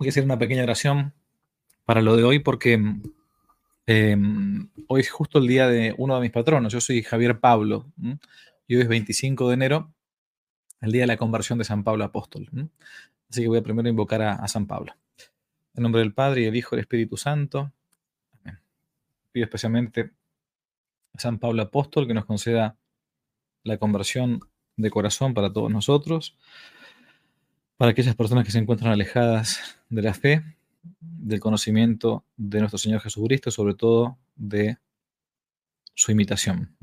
Voy a hacer una pequeña oración para lo de hoy porque em, hoy es justo el día de uno de mis patronos. Yo soy Javier Pablo y hoy es 25 de enero, el día de la conversión de San Pablo Apóstol. Así que voy a primero invocar a, San Pablo. En nombre del Padre y del Hijo y del Espíritu Santo. Pido especialmente a San Pablo Apóstol que nos conceda la conversión de corazón para todos nosotros, para aquellas personas que se encuentran alejadas de la fe, del conocimiento de nuestro Señor Jesucristo, sobre todo de su imitación.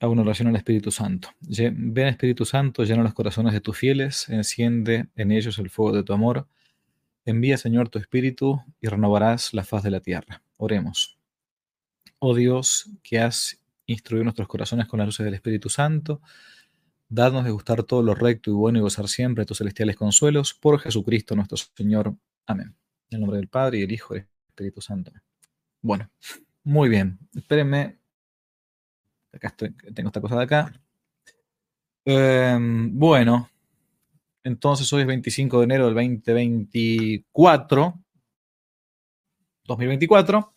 Hago una oración al Espíritu Santo. Ven Espíritu Santo, llena los corazones de tus fieles, enciende en ellos el fuego de tu amor. Envía, Señor, tu Espíritu y renovarás la faz de la tierra. Oremos. Oh Dios, que has instruido nuestros corazones con las luces del Espíritu Santo, dadnos de gustar todo lo recto y bueno y gozar siempre tus celestiales consuelos, por Jesucristo nuestro Señor. Amén. En el nombre del Padre y del Hijo y del Espíritu Santo. Bueno, muy bien. Espérenme Acá estoy, tengo esta cosa de acá. Em, bueno, entonces hoy es 25 de enero del 2024, 2024,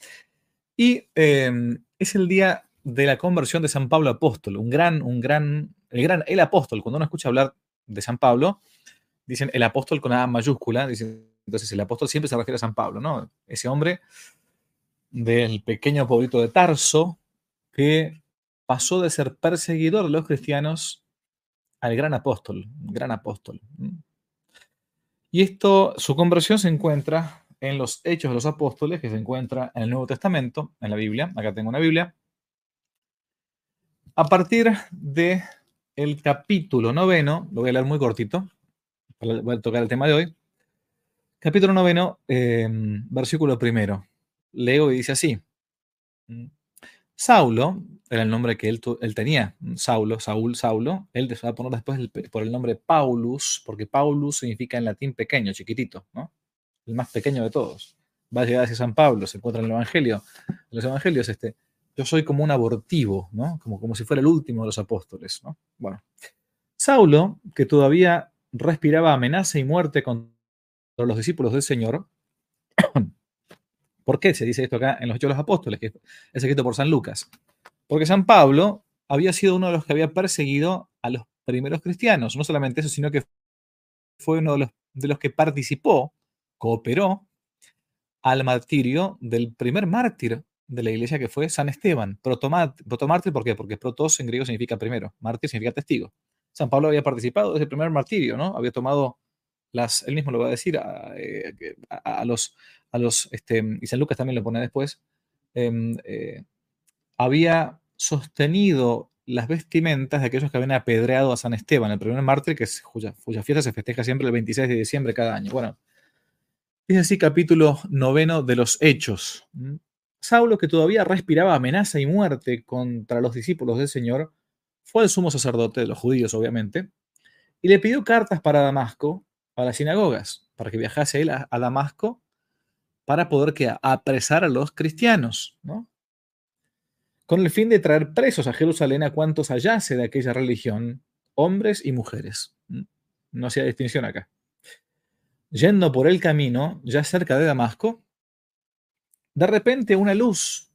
y em, es el día de la conversión de San Pablo Apóstol, un gran, un gran, el gran, el apóstol. Cuando uno escucha hablar de San Pablo, dicen el apóstol con A mayúscula, dicen, entonces el apóstol siempre se refiere a San Pablo, ¿no? Ese hombre del pequeño pueblito de Tarso que pasó de ser perseguidor de los cristianos al gran apóstol, gran apóstol. Y esto, su conversión se encuentra en los Hechos de los Apóstoles, que se encuentra en el Nuevo Testamento, en la Biblia. Acá tengo una Biblia. A partir de el capítulo noveno, lo voy a leer muy cortito, voy a tocar el tema de hoy. Capítulo noveno, em, versículo primero. Leo y dice así. Saulo, era el nombre que él, tenía, Saulo, Saúl, Saulo, él se va a poner después por el nombre Paulus, porque Paulus significa en latín pequeño, chiquitito, ¿no? El más pequeño de todos. Va a llegar hacia San Pablo, se encuentra en el Evangelio, en los Evangelios, este, yo soy como un abortivo, ¿no? Como, como si fuera el último de los apóstoles, ¿no? Bueno, Saulo, que todavía respiraba amenaza y muerte contra los discípulos del Señor, ¿Por qué se dice esto acá en los Hechos de los Apóstoles, que es escrito por San Lucas? Porque San Pablo había sido uno de los que había perseguido a los primeros cristianos. No solamente eso, sino que fue uno de los, de los que participó, cooperó al martirio del primer mártir de la iglesia que fue San Esteban. Protomártir, ¿por qué? Porque protos en griego significa primero, mártir significa testigo. San Pablo había participado desde el primer martirio, ¿no? Había tomado las, él mismo lo va a decir, a, eh, los, a los, este, y San Lucas también lo pone después, em, eh, había sostenido las vestimentas de aquellos que habían apedreado a San Esteban, el primer mártir, que es, cuya, fiesta se festeja siempre el 26 de diciembre cada año. Bueno, es así capítulo noveno de los Hechos. Saulo, que todavía respiraba amenaza y muerte contra los discípulos del Señor, fue el sumo sacerdote de los judíos, obviamente, y le pidió cartas para Damasco, a las sinagogas, para que viajase él a, Damasco para poder que, apresar a los cristianos, ¿no? Con el fin de traer presos a Jerusalén a cuantos hallase de aquella religión, hombres y mujeres. No hacía distinción acá. Yendo por el camino, ya cerca de Damasco, de repente una luz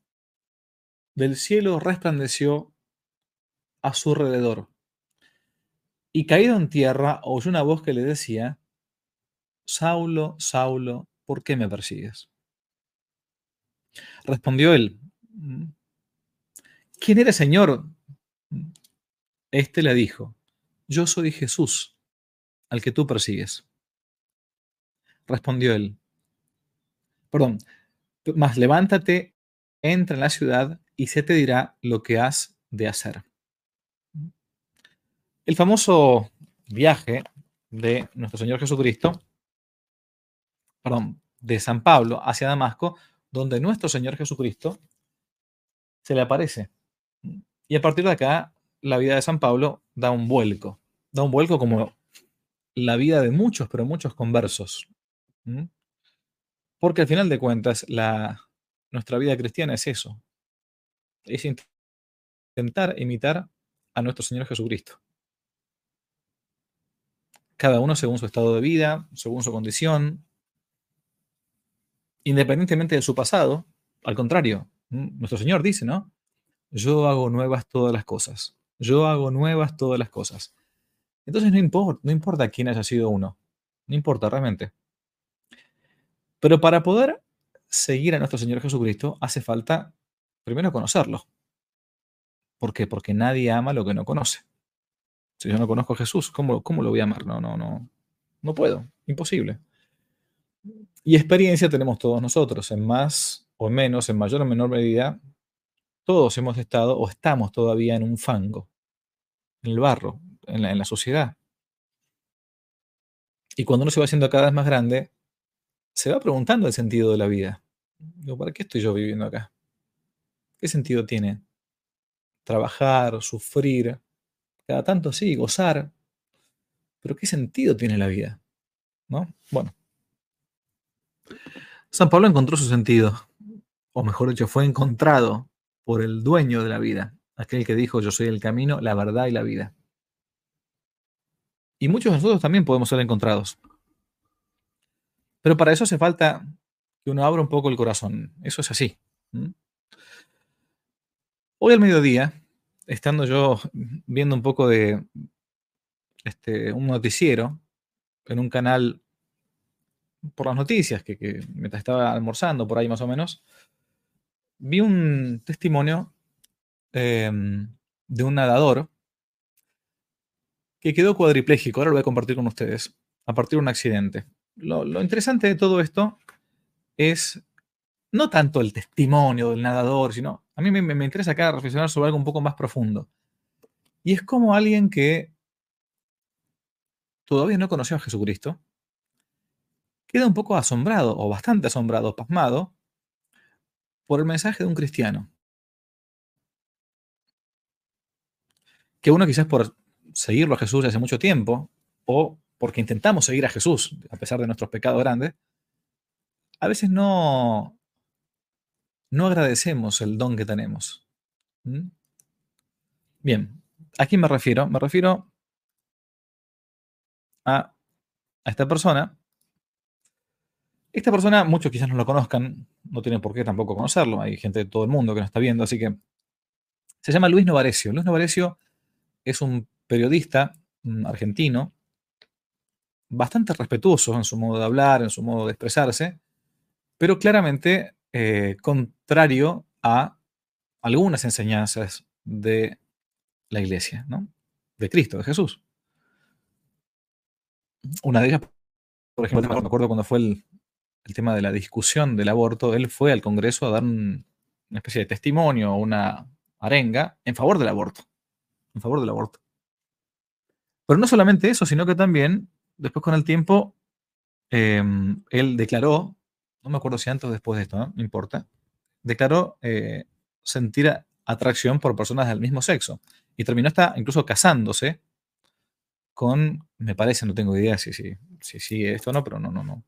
del cielo resplandeció a su alrededor. Y caído en tierra, oyó una voz que le decía, Saulo, Saulo, ¿por qué me persigues? Respondió él, mm, ¿quién eres, Señor? Este le dijo, yo soy Jesús, al que tú persigues. Respondió él, perdón, más levántate, entra en la ciudad y se te dirá lo que has de hacer. El famoso viaje de nuestro Señor Jesucristo perdón, de San Pablo hacia Damasco, donde nuestro Señor Jesucristo se le aparece. Y a partir de acá, la vida de San Pablo da un vuelco. Da un vuelco como la vida de muchos, pero muchos conversos. Porque al final de cuentas, la, nuestra vida cristiana es eso. Es intentar imitar a nuestro Señor Jesucristo. cada uno según su estado de vida, según su condición, independientemente de su pasado. Al contrario, nuestro Señor dice, ¿no? Yo hago nuevas todas las cosas. Yo hago nuevas todas las cosas. Entonces no no importa quién haya sido uno. No importa realmente. Pero para poder seguir a nuestro Señor Jesucristo hace falta primero conocerlo. ¿Por qué? Porque nadie ama lo que no conoce. Si yo no conozco a Jesús, ¿cómo, cómo lo voy a amar? No, no, no. No puedo. Imposible. Y experiencia tenemos todos nosotros, en más o menos, en mayor o menor medida, todos hemos estado o estamos todavía en un fango, en el barro, en la, en la sociedad. Y cuando uno se va haciendo cada vez más grande, se va preguntando el sentido de la vida. Digo, ¿para qué estoy yo viviendo acá? ¿Qué sentido tiene? Trabajar, sufrir, cada tanto sí, gozar. Pero ¿qué sentido tiene la vida? ¿No? Bueno. San Pablo encontró su sentido, o mejor dicho, fue encontrado por el dueño de la vida, aquel que dijo, yo soy el camino, la verdad y la vida. Y muchos de nosotros también podemos ser encontrados. Pero para eso hace falta que uno abra un poco el corazón. Eso es así. Hoy al mediodía, estando yo viendo un poco de este, un noticiero en un canal por las noticias, que, que, mientras estaba almorzando por ahí más o menos, vi un testimonio eh, de un nadador que quedó cuadripléjico. Ahora lo voy a compartir con ustedes, a partir de un accidente. Lo, interesante de todo esto es no tanto el testimonio del nadador, sino a mí me, me, interesa acá reflexionar sobre algo un poco más profundo. Y es como alguien que todavía no conoció a Jesucristo, queda un poco asombrado, o bastante asombrado, pasmado, por el mensaje de un cristiano. Que uno quizás por seguirlo a Jesús hace mucho tiempo, o porque intentamos seguir a Jesús, a pesar de nuestros pecados grandes, a veces no, no agradecemos el don que tenemos. ¿Mm? Bien, ¿a quién me refiero? Me refiero a, a esta persona. Esta persona, muchos quizás no lo conozcan, no tienen por qué tampoco conocerlo, hay gente de todo el mundo que nos está viendo, así que se llama Luis Novarecio. Luis Novarecio es un periodista argentino bastante respetuoso en su modo de hablar, en su modo de expresarse, pero claramente eh, contrario a algunas enseñanzas de la iglesia, ¿no? de Cristo, de Jesús. Una de ellas, por ejemplo, me acuerdo cuando fue el, el tema de la discusión del aborto, él fue al Congreso a dar un, una especie de testimonio, una arenga en favor del aborto, en favor del aborto. Pero no solamente eso, sino que también, después con el tiempo, eh, él declaró, no me acuerdo si antes o después de esto, ¿no? importa, declaró eh, sentir atracción por personas del mismo sexo. Y terminó hasta incluso casándose con, me parece, no tengo idea si sigue si, si esto o no, pero no, no, no,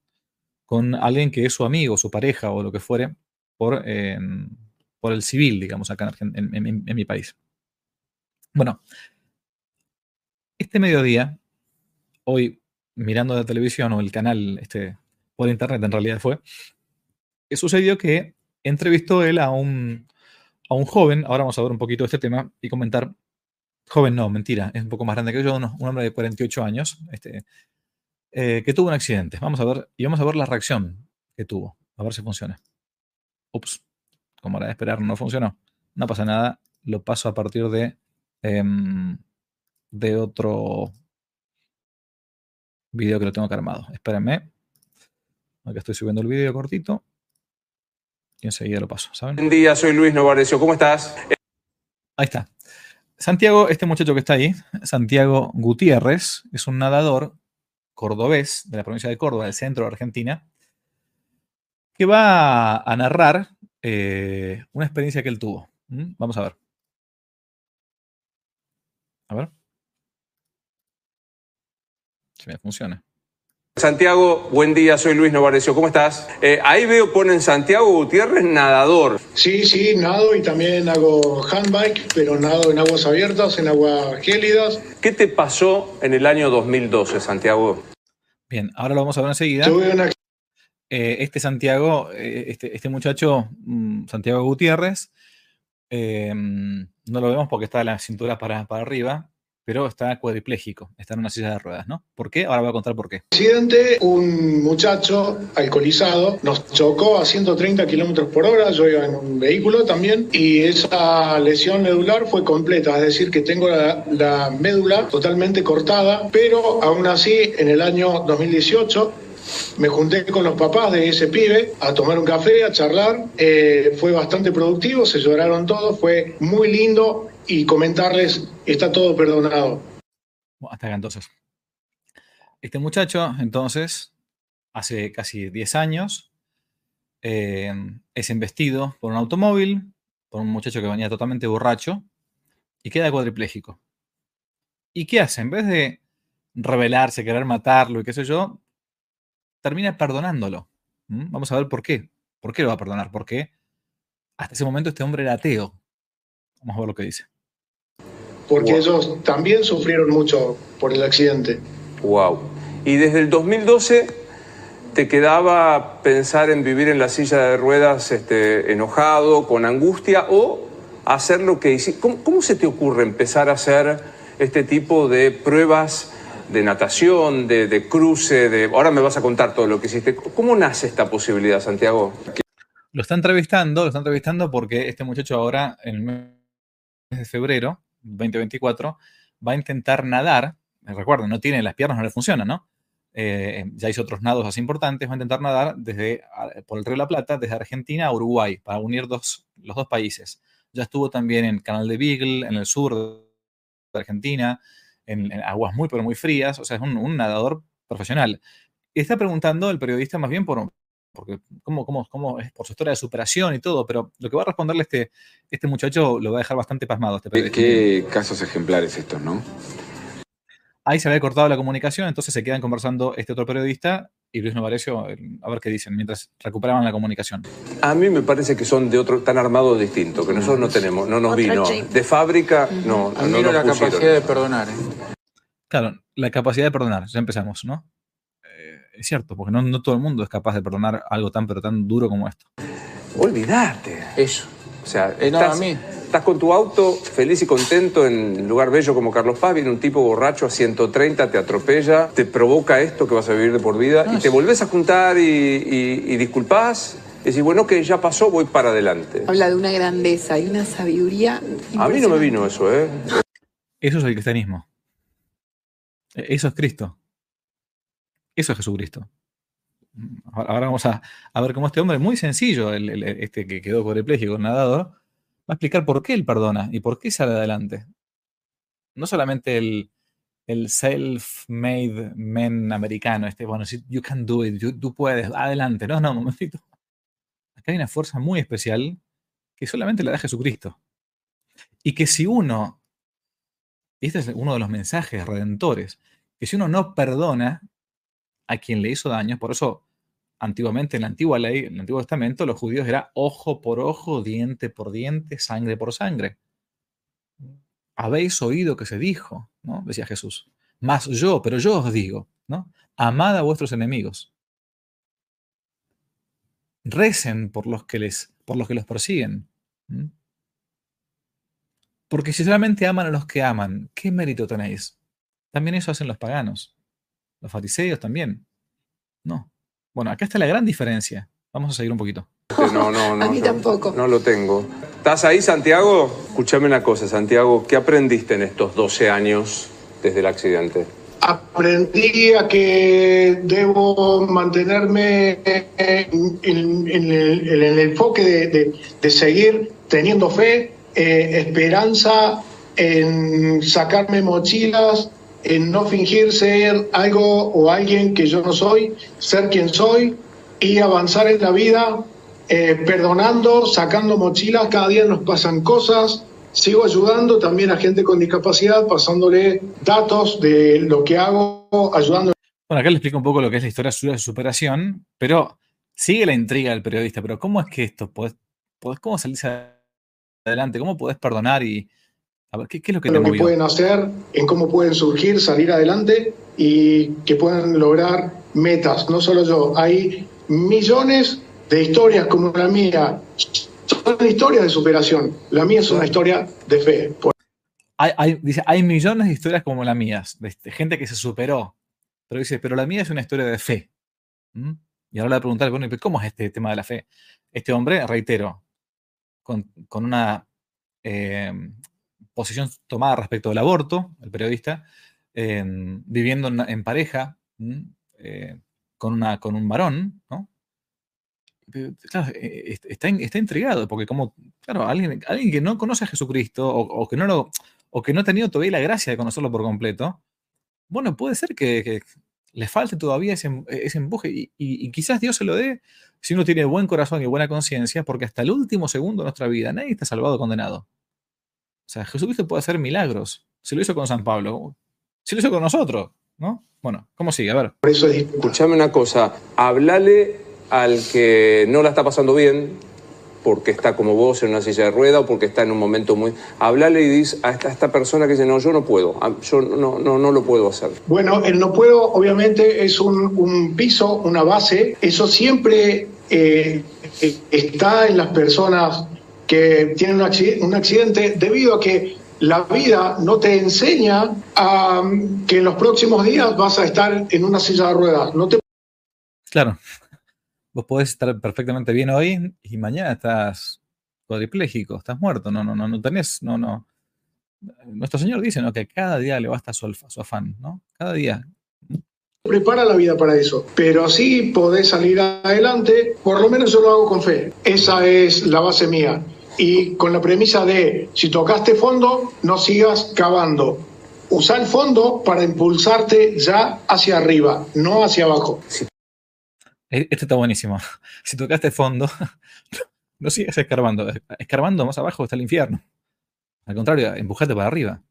con alguien que es su amigo, su pareja o lo que fuere, por, eh, por el civil, digamos, acá en, en mi país. Bueno, este mediodía, hoy mirando la televisión o el canal este, por internet en realidad fue, sucedió que entrevistó él a un, a un joven, ahora vamos a ver un poquito este tema y comentar, joven no, mentira, es un poco más grande que yo, un, un hombre de 48 años, este, eh, que tuvo un accidente. Vamos a ver, y vamos a ver la reacción que tuvo, a ver si funciona. Ups, como era de esperar, no funcionó. No pasa nada, lo paso a partir de... Eh, de otro video que lo tengo que armado. Espérenme. Acá estoy subiendo el video cortito. Y enseguida lo paso, ¿saben? Buen día, soy Luis Novarecio. ¿Cómo estás? Ahí está. Santiago, este muchacho que está ahí, Santiago Gutiérrez, es un nadador cordobés de la provincia de Córdoba, del centro de Argentina, que va a narrar eh, una experiencia que él tuvo. ¿Mm? Vamos a ver. A ver. Si me funciona. Santiago, buen día, soy Luis Novarecio, ¿cómo estás? Eh, ahí veo, ponen Santiago Gutiérrez, nadador. Sí, sí, nado y también hago handbike, pero nado en aguas abiertas, en aguas gélidas. ¿Qué te pasó en el año 2012, Santiago? Bien, ahora lo vamos a ver enseguida. Tuve una Eh, este Santiago, eh, este, este muchacho, mm, Santiago Gutiérrez, eh, no lo vemos porque está la cintura para, para arriba, pero está cuadripléjico, está en una silla de ruedas, ¿no? ¿Por qué? Ahora voy a contar por qué. accidente, un muchacho alcoholizado nos chocó a 130 kilómetros por hora, yo iba en un vehículo también, y esa lesión medular fue completa, es decir, que tengo la, la médula totalmente cortada, pero aún así, en el año 2018, me junté con los papás de ese pibe a tomar un café, a charlar. Eh, fue bastante productivo, se lloraron todos, fue muy lindo y comentarles, está todo perdonado. Hasta acá entonces. Este muchacho, entonces, hace casi 10 años, eh, es embestido por un automóvil, por un muchacho que venía totalmente borracho y queda cuadripléjico. ¿Y qué hace? En vez de rebelarse, querer matarlo y qué sé yo, termina perdonándolo. ¿Mm? Vamos a ver por qué. ¿Por qué lo va a perdonar? Porque hasta ese momento este hombre era ateo. Vamos a ver lo que dice. Porque Wow. ellos también sufrieron mucho por el accidente. Wow. Y desde el 2012 te quedaba pensar en vivir en la silla de ruedas este, enojado, con angustia, o hacer lo que hiciste. ¿Cómo, cómo se te ocurre empezar a hacer este tipo de pruebas de natación, de, de cruce, de... Ahora me vas a contar todo lo que hiciste. ¿Cómo nace esta posibilidad, Santiago? Lo está entrevistando, lo está entrevistando porque este muchacho ahora, en el mes de febrero 2024, va a intentar nadar. Recuerden, no tiene las piernas, no le funcionan, ¿no? Eh, ya hizo otros nados así importantes. Va a intentar nadar desde, por el Río de la Plata, desde Argentina a Uruguay, para unir los dos países. Ya estuvo también en Canal de Beagle, en el sur de Argentina, en, aguas muy, pero muy frías. O sea, es un, un nadador profesional. Y está preguntando el periodista más bien por, porque cómo, cómo, cómo es por su historia de superación y todo, pero lo que va a responderle este, este muchacho lo va a dejar bastante pasmado. Este Qué, casos ejemplares estos, ¿no? Ahí se había cortado la comunicación, entonces se quedan conversando este otro periodista y Luis Novarecio, a ver qué dicen, mientras recuperaban la comunicación. A mí me parece que son de otro, tan armados distintos, que nosotros no tenemos, no nos Otra vino. chip. De fábrica, no, no, no la pusieron. capacidad de perdonar. ¿eh? Claro, la capacidad de perdonar, ya empezamos, ¿no? Es cierto, porque no, no todo el mundo es capaz de perdonar algo tan, pero tan duro como esto. Olvidate. Eso. O sea, Eh, no, estás, a mí. estás con tu auto feliz y contento en un lugar bello como Carlos Paz, viene un tipo borracho a 130, te atropella, te provoca esto que vas a vivir de por vida No, y te volvés a juntar y, y, y disculpás bueno, que ya pasó, voy para adelante. Habla de una grandeza y una sabiduría. A mí no me vino eso, ¿eh? Eso es el cristianismo. E- Eso es Cristo. Eso es Jesucristo. Ahora vamos a, ver cómo este hombre, muy sencillo, el, el- este que quedó cuadripléjico, nadador, va a explicar por qué él perdona y por qué sale adelante. No solamente el, el self-made man americano, este, bueno, you can do tú puedes, adelante. No, no, un momentito. Acá hay una fuerza muy especial que solamente la da Jesucristo. Y que si uno y este es uno de los mensajes redentores, que si uno no perdona a quien le hizo daño, por eso antiguamente en la antigua ley, en el Antiguo Testamento, los judíos era ojo por ojo, diente por diente, sangre por sangre. Habéis oído que se dijo, ¿no? Decía Jesús. Más yo, pero yo os digo, ¿no? Amad a vuestros enemigos. Recen por los que les, por los que los persiguen. Porque si solamente aman a los que aman, ¿qué mérito tenéis? También eso hacen los paganos. Los fariseos también. No. Bueno, acá está la gran diferencia. Vamos a seguir un poquito. No, no, no. A mí no, tampoco. No lo tengo. ¿Estás ahí, Santiago? Escúchame una cosa, Santiago. ¿Qué aprendiste en estos 12 años desde el accidente? Aprendí a que debo mantenerme en, en- en el, en el enfoque de, de- de seguir teniendo fe, eh, esperanza, en sacarme mochilas, en no fingir ser algo o alguien que yo no soy, ser quien soy y avanzar en la vida eh, perdonando, sacando mochilas, cada día nos pasan cosas. Sigo ayudando también a gente con discapacidad, pasándole datos de lo que hago, ayudando Bueno, acá le explico un poco lo que es la historia suya de superación, pero sigue la intriga del periodista. Pero ¿cómo es que esto? ¿Podés, podés cómo salirse adelante? ¿Cómo podés perdonar? Y, a ver, ¿qué, qué es lo que lo que pueden hacer, en cómo pueden surgir, salir adelante y que puedan lograr metas. No solo yo, hay millones de historias como la mía. Son historias de superación. La mía es una historia de fe. Por Hay, hay- dice, hay millones de historias como las mías, de gente que se superó. Pero dice, pero la mía es una historia de fe. ¿Mm? Y ahora le voy a preguntar, bueno, ¿y ¿cómo es este tema de la fe? Este hombre, reitero, con, con una eh, posición tomada respecto del aborto, el periodista, eh, viviendo en, pareja. Eh, con, una, con un varón, Claro, eh, est- está, está intrigado, porque como, claro, alguien, alguien que no conoce a Jesucristo o, o que no lo, o que no ha tenido todavía la gracia de conocerlo por completo, bueno, puede ser que, le falte todavía ese, em- empuje y- y quizás Dios se lo dé si uno tiene buen corazón y buena conciencia, porque hasta el último segundo de nuestra vida nadie está salvado o condenado. O sea, Jesucristo puede hacer milagros. Se lo hizo con San Pablo. Se lo hizo con nosotros, ¿no? Bueno, ¿cómo sigue? A ver. eso es distinto. Escuchame una cosa, hablale al que no la está pasando bien, porque está como vos en una silla de rueda o porque está en un momento muy... Hablale y dice a esta, a esta persona que dice, no, yo no puedo, ah, yo no, no, no lo puedo hacer. Bueno, el no puedo, obviamente, es un, un piso, una base. Eso siempre eh, eh, está en las personas que tienen un accidente, un accidente debido a que la vida no te enseña a, que en los próximos días vas a estar en una silla de ruedas. No te Claro. Vos podés estar perfectamente bien hoy y mañana estás cuadripléjico, estás muerto, no, no, no, no tenés, no, no. Nuestro Señor dice, ¿no? Que cada día le basta su, alfa- su afán, ¿no? Cada día. prepara la vida para eso. Pero sí podés salir adelante, por lo menos yo lo hago con fe. Esa es la base mía. Y con la premisa de, si tocaste fondo, no sigas cavando. Usa el fondo para impulsarte ya hacia arriba, no hacia abajo. E- Este está buenísimo. Si tocaste fondo, no sigas escarbando. Escarbando más abajo está el infierno. Al contrario, empujate para arriba.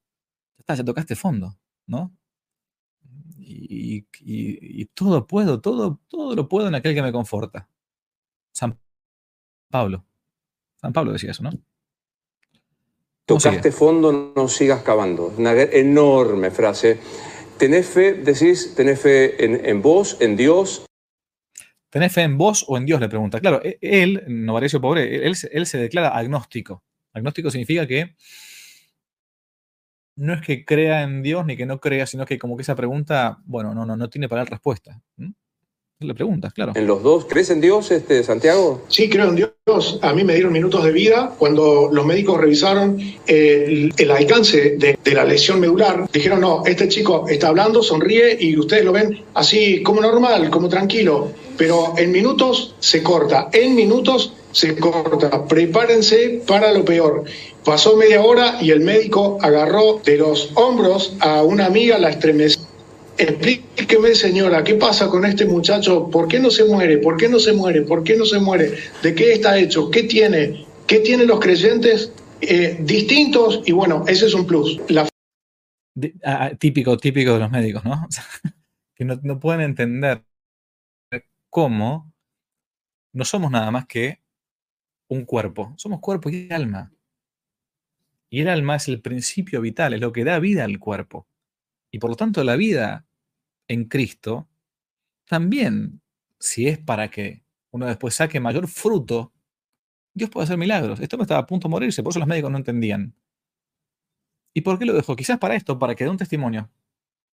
Ya está, ya tocaste fondo, ¿no? Y, y- y todo puedo, todo, todo lo puedo en aquel que me conforta. San Pablo. San Pablo decía eso, ¿no? Tocaste fondo, no sigas cavando. Una enorme frase. Tenés fe, decís, tenés fe en, en vos, en Dios, ¿Tenés fe en vos o en Dios? Le pregunta. Claro, e- él, Novarecio Pobre, él, se- él se declara agnóstico. Agnóstico significa que no es que crea en Dios ni que no crea, sino que como que esa pregunta, bueno, no, no, no tiene para él respuesta. ¿Mm? Claro. en los dos. ¿Crees en Dios, este, Santiago? Sí, creo en Dios. A mí me dieron minutos de vida cuando los médicos revisaron eh, el, el alcance de, de la lesión medular. Dijeron, no, este chico está hablando, sonríe y ustedes lo ven así como normal, como tranquilo. Pero en minutos se corta, en minutos se corta. Prepárense para lo peor. Pasó media hora y el médico agarró de los hombros a una amiga, la estremeció. Explíqueme, señora, ¿qué pasa con este muchacho? ¿Por qué no se muere? ¿Por qué no se muere? ¿Por qué no se muere? ¿De qué está hecho? ¿Qué tiene? ¿Qué tienen los creyentes eh, distintos? Y bueno, ese es un plus. Ah, ah, típico, típico de los médicos, ¿no? Que no, no pueden entender cómo no somos nada más que un cuerpo. Somos cuerpo y alma. Y el alma es el principio vital, es lo que da vida al cuerpo. Y por lo tanto la vida en Cristo también, si es para que uno después saque mayor fruto, Dios puede hacer milagros. Esto me estaba a punto de morirse, por eso los médicos no entendían. ¿Y por qué lo dejó? Quizás para esto, para que dé un testimonio.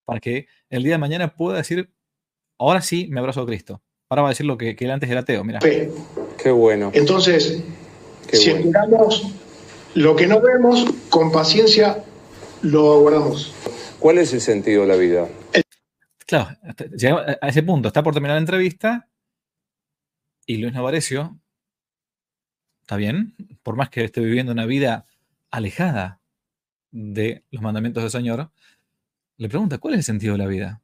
Para que el día de mañana pueda decir, ahora sí me abrazo a Cristo. Ahora va a decir lo que, que él antes era ateo. Mira. Qué bueno, Entonces, qué si bueno. esperamos lo que no vemos, con paciencia lo aguardamos. ¿Cuál es el sentido de la vida? Claro, hasta- llegamos a ese punto. Está por terminar la entrevista y Luis Novarecio, está bien, por más que esté viviendo una vida alejada de los mandamientos del Señor, le pregunta, ¿cuál es el sentido de la vida?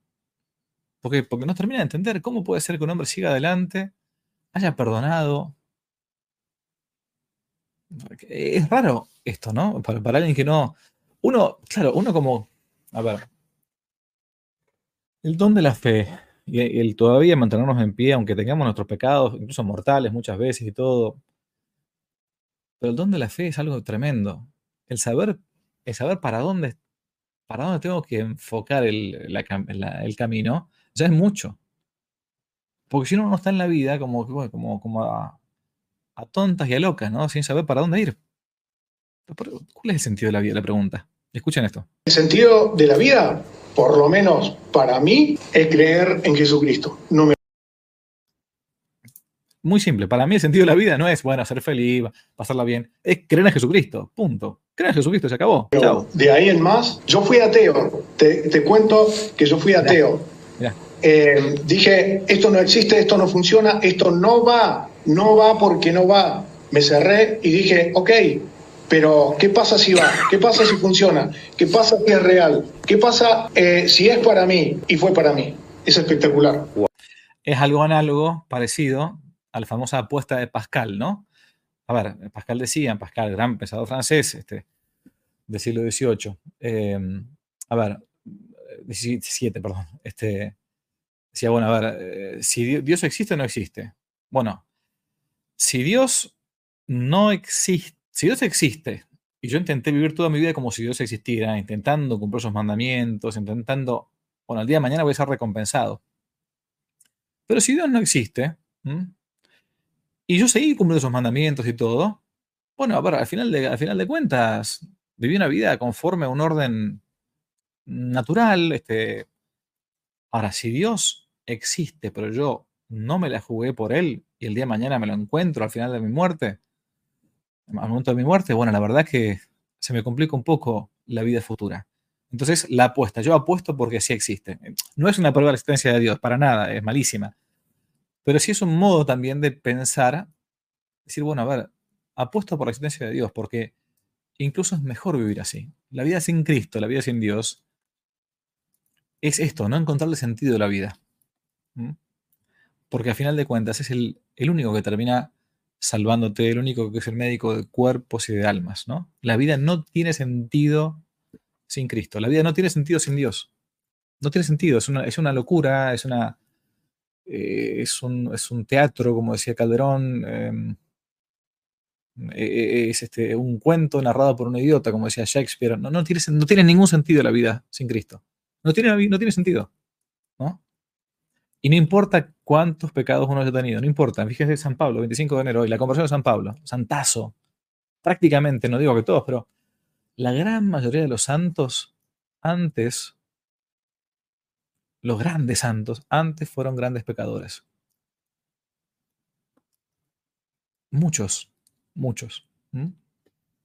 Porque, porque no termina de entender cómo puede ser que un hombre siga adelante, haya perdonado. Es raro esto, ¿no? Para alguien que no... Uno, claro, uno como... A ver. El don de la fe. y el todavía mantenernos en pie, aunque tengamos nuestros pecados, incluso mortales muchas veces y todo. Pero el don de la fe es algo tremendo. El saber, el saber para dónde, para dónde tengo que enfocar el, el camino, ya es mucho. Porque si uno no está en la vida como, como, como a, a tontas y a locas, ¿no? Sin saber para dónde ir. ¿Cuál es el sentido de la vida? La pregunta. Escuchen esto. El sentido de la vida, por lo menos para mí, es creer en Jesucristo. No me... Muy simple. Para mí el sentido de la vida no es, bueno, ser feliz, pasarla bien. Es creer en Jesucristo. Punto. Creer en Jesucristo, se acabó. Chao. De ahí en más, yo fui ateo. Te, cuento que yo fui ateo. Eh, dije, esto no existe, esto no funciona, esto no va, no va porque no va. Me cerré y dije, ok, pero ¿qué pasa si va? ¿Qué pasa si funciona? ¿Qué pasa si es real? ¿Qué pasa eh, si es para mí? Y fue para mí. Es espectacular. Es algo análogo, parecido a la famosa apuesta de Pascal, ¿no? A ver, Pascal decía, Pascal, gran pensador francés este, del siglo XVIII. Em, a ver, 17, perdón. Este, decía, bueno, a ver, eh, si Dios existe o no existe. Bueno, si Dios no existe, si Dios existe, y yo intenté vivir toda mi vida como si Dios existiera, intentando cumplir sus mandamientos, intentando, bueno, el día de mañana voy a ser recompensado. Pero si Dios no existe, y yo seguí cumpliendo sus mandamientos y todo, bueno, a ver, al final de, al final de cuentas, viví una vida conforme a un orden natural. Este... Ahora, si Dios existe, pero yo no me la jugué por Él, y el día de mañana me lo encuentro al final de mi muerte, al momento de mi muerte, bueno, la verdad es que se me complica un poco la vida futura. Entonces, la apuesta. Yo apuesto porque sí existe. No es una prueba de la existencia de Dios, para nada, es malísima. Pero sí es un modo también de pensar, decir, bueno, a ver, apuesto por la existencia de Dios, porque incluso es mejor vivir así. La vida sin Cristo, la vida sin Dios, es esto, no encontrarle sentido a la vida. Porque a final de cuentas es el, el único que termina salvándote, el único que es el médico de cuerpos y de almas, ¿no? La vida no tiene sentido sin Cristo, la vida no tiene sentido sin Dios. No tiene sentido, es una, es una locura, es una... Eh, es, un, es, un, teatro, como decía Calderón, em, e, e, es este, un cuento narrado por un idiota, como decía Shakespeare. No, no, tiene, no tiene ningún sentido la vida sin Cristo. No tiene, no tiene sentido. ¿no? Y no importa cuántos pecados uno haya tenido, no importa. Fíjense San Pablo, 25 de enero, y la conversión de San Pablo, santazo. Prácticamente, no digo que todos, pero la gran mayoría de los santos antes, los grandes santos, antes fueron grandes pecadores. Muchos, muchos.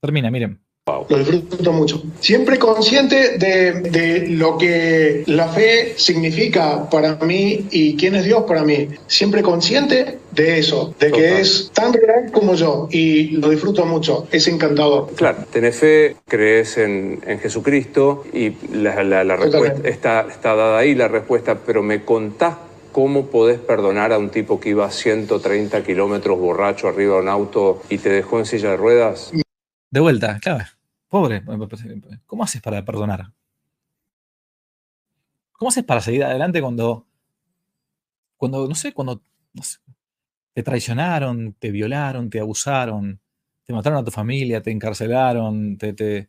Termina, miren. Lo disfruto mucho. Siempre consciente de, lo que la fe significa para mí y quién es Dios para mí. Siempre consciente de eso, de que es tan real como yo y lo disfruto mucho. Es encantador. Claro, tenés fe, crees en, Jesucristo y la, respuesta está, está dada ahí, la respuesta, pero me contás ¿Cómo podés perdonar a un tipo que iba a 130 kilómetros borracho arriba de un auto y te dejó en silla de ruedas? De vuelta, claro. Pobre, ¿cómo haces para perdonar? ¿Cómo haces para seguir adelante cuando, cuando no sé, cuando te traicionaron, te violaron, te abusaron, te mataron a tu familia, te encarcelaron, te, te...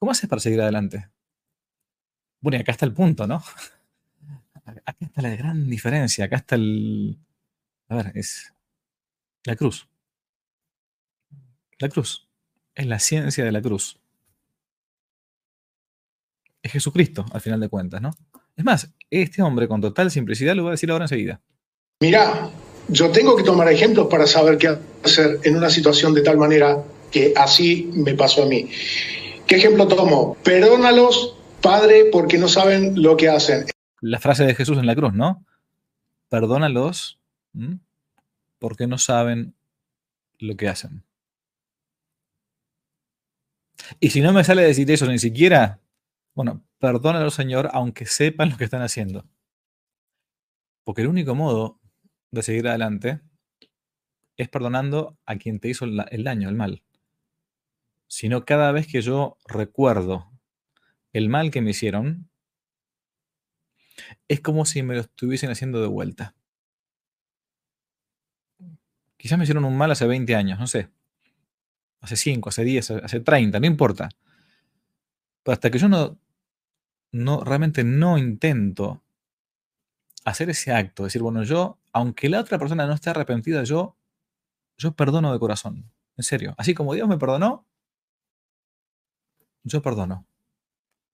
¿Cómo haces para seguir adelante? Bueno, y acá está el punto, ¿no? Acá está la gran diferencia, acá está el... A ver, es la cruz. La cruz es la ciencia de la cruz. Es Jesucristo, al final de cuentas, ¿no? Es más, este hombre con total simplicidad lo voy a decir ahora enseguida. Mirá, yo tengo que tomar ejemplos para saber qué hacer en una situación de tal manera que así me pasó a mí. ¿Qué ejemplo tomo? Perdónalos, Padre, porque no saben lo que hacen. La frase de Jesús en la cruz, ¿no? Perdónalos porque no saben lo que hacen. Y si no me sale decir eso ni siquiera, bueno, perdónalo, Señor, aunque sepan lo que están haciendo. Porque el único modo de seguir adelante es perdonando a quien te hizo el daño, el mal. Sino cada vez que yo recuerdo el mal que me hicieron, es como si me lo estuviesen haciendo de vuelta. Quizás me hicieron un mal hace 20 años, no sé. Hace 5, hace 10, hace 30, no importa. Pero hasta que yo no, no realmente no intento hacer ese acto, decir, bueno, yo, aunque la otra persona no esté arrepentida, yo, yo perdono de corazón. En serio. Así como Dios me perdonó, yo perdono.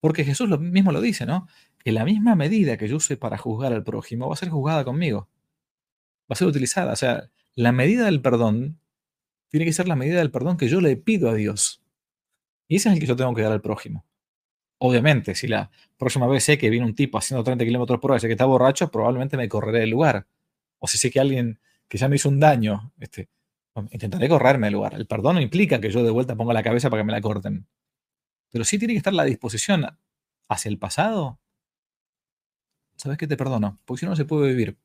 Porque Jesús lo mismo lo dice, ¿no? Que la misma medida que yo use para juzgar al prójimo va a ser juzgada conmigo. Va a ser utilizada. O sea, la medida del perdón tiene que ser la medida del perdón que yo le pido a Dios. Y ese es el que yo tengo que dar al prójimo. Obviamente, si la próxima vez sé que viene un tipo haciendo 30 kilómetros por hora y sé que está borracho, probablemente me correré del lugar. O si sé que alguien que ya me hizo un daño, este, intentaré correrme del lugar. El perdón no implica que yo de vuelta ponga la cabeza para que me la corten. Pero sí tiene que estar la disposición hacia el pasado. ¿Sabes qué te perdono? Porque si no, no se puede vivir.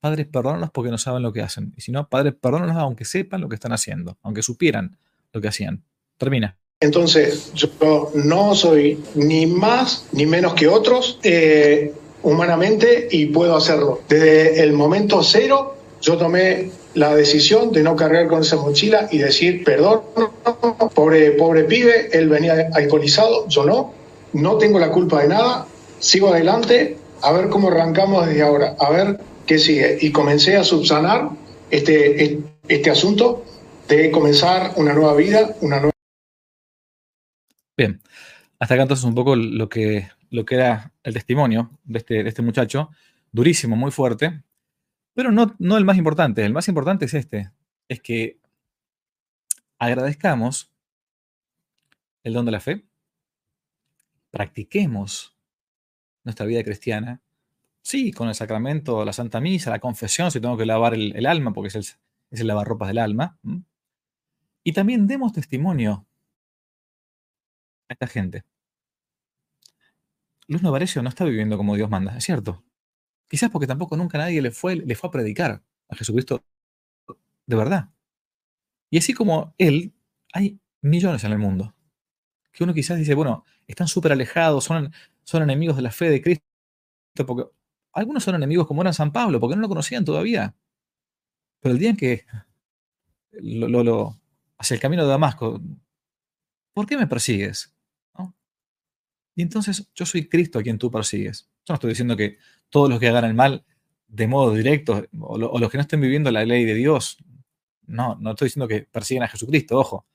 Padres, perdónalos porque no saben lo que hacen. Y si no, padres, perdónalos aunque sepan lo que están haciendo, aunque supieran lo que hacían. Termina. Entonces, yo no soy ni más ni menos que otros eh, humanamente y puedo hacerlo. Desde el momento cero, yo tomé la decisión de no cargar con esa mochila y decir, perdón, pobre, pobre pibe, él venía alcoholizado, yo no, no tengo la culpa de nada, sigo adelante, a ver cómo arrancamos desde ahora, a ver qué sigue. Y comencé a subsanar este, este asunto de comenzar una nueva vida, una nueva... Bien, hasta acá entonces un poco lo que, lo que era el testimonio de este, este muchacho, durísimo, muy fuerte, pero no, no el más importante. El más importante es este, es que agradezcamos el don de la fe, practiquemos nuestra vida cristiana, sí, con el sacramento, la Santa Misa, la confesión, si tengo que lavar el, alma, porque es el, es el lavarropas del alma, y también demos testimonio a esta gente. Luz Novarecio no está viviendo como Dios manda, es cierto. Quizás porque tampoco nunca nadie le fue, le fue a predicar a Jesucristo de verdad. Y así como él, hay millones en el mundo. Que uno quizás dice, bueno, están súper alejados, son, son enemigos de la fe de Cristo, porque algunos son enemigos como era San Pablo, porque no lo conocían todavía. Pero el día en que lo, lo, hacia el camino de Damasco, ¿por qué me persigues? Y entonces yo soy Cristo a quien tú persigues. Yo no estoy diciendo que todos los que hagan el mal de modo directo, o, los que no estén viviendo la ley de Dios, no, no estoy diciendo que persiguen a Jesucristo, ojo.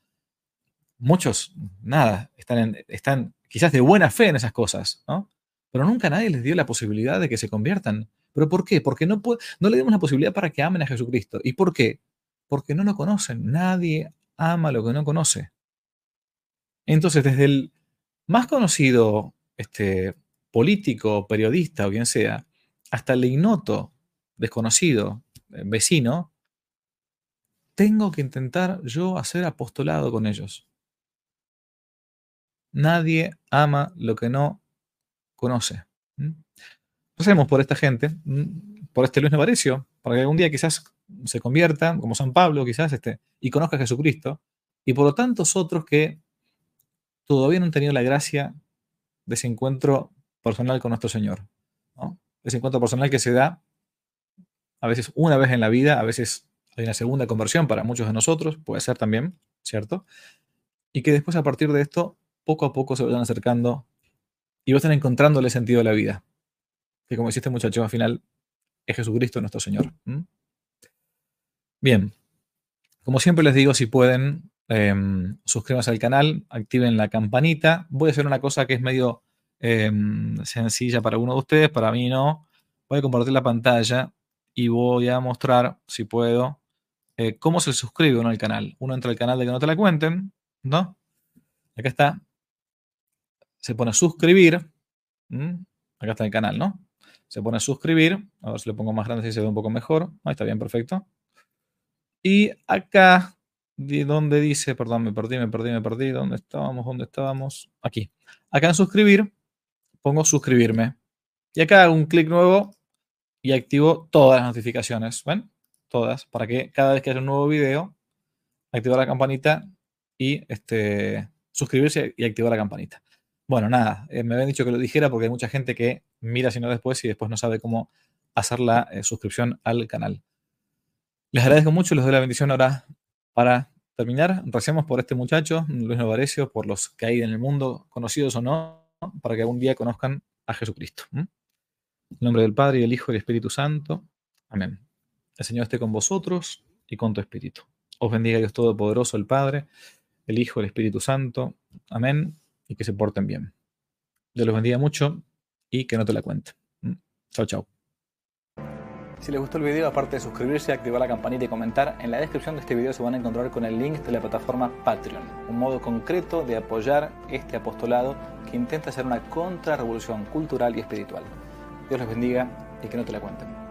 Muchos, nada, están, están quizás de buena fe en esas cosas, ¿no? Pero nunca nadie les dio la posibilidad de que se conviertan. ¿Pero por qué? Porque no, le demos la posibilidad para que amen a Jesucristo. ¿Y por qué? Porque no lo conocen. Nadie ama lo que no conoce. Entonces, desde el más conocido este, político, periodista o quien sea, hasta el ignoto, desconocido, eh, vecino, tengo que intentar yo hacer apostolado con ellos. Nadie ama lo que no conoce. Pasemos por esta gente, por este Luis Nevarecio, para que algún día quizás se convierta, como San Pablo, quizás, este, y conozca a Jesucristo, y por lo tantos otros que todavía no han tenido la gracia de ese encuentro personal con nuestro Señor. Ese encuentro personal que se da a veces una vez en la vida, a veces hay una segunda conversión para muchos de nosotros, puede ser también, ¿cierto? Y que después a partir de esto, poco a poco se vayan acercando y vayan encontrándole sentido a la vida. Que como dice este muchacho, al final es Jesucristo nuestro Señor. Bien, como siempre les digo, si pueden, em, suscríbanse al canal, activen la campanita. Voy a hacer una cosa que es medio Em, sencilla para uno de ustedes, para mí no. Voy a compartir la pantalla y voy a mostrar, si puedo, eh, cómo se suscribe uno al canal. Uno entra al canal de que no te la cuenten, ¿no? Acá está. Se pone suscribir. Acá está el canal, ¿no? Se pone suscribir. A ver si le pongo más grande, si se ve un poco mejor. Ahí está bien, perfecto. Y acá, donde dice, perdón, me perdí, me perdí, me perdí. ¿Dónde estábamos? ¿Dónde estábamos? Aquí. Acá en suscribir pongo suscribirme. Y acá hago un clic nuevo y activo todas las notificaciones. ¿Ven? Todas. Para que cada vez que haya un nuevo video, activar la campanita y este, suscribirse y activar la campanita. Bueno, nada, eh, me habían dicho que lo dijera porque hay mucha gente que mira sino después y después no sabe cómo hacer la eh, suscripción al canal. Les agradezco mucho, les doy la bendición ahora para terminar. Recemos por este muchacho, Luis Novarecio, por los que hay en el mundo, conocidos o no, para que algún día conozcan a Jesucristo. En nombre del Padre y del Hijo y del Espíritu Santo. Amén. El Señor esté con vosotros y con tu Espíritu. Os bendiga Dios Todopoderoso, el Padre, el Hijo, el Espíritu Santo. Amén. Y que se porten bien. Dios los bendiga mucho y que no te la cuente. Chao, chao. Si les gustó el video, aparte de suscribirse, activar la campanita y comentar, en la descripción de este video se van a encontrar con el link de la plataforma Patreon, un modo concreto de apoyar este apostolado que intenta hacer una contrarrevolución cultural y espiritual. Dios les bendiga y que no te la cuenten.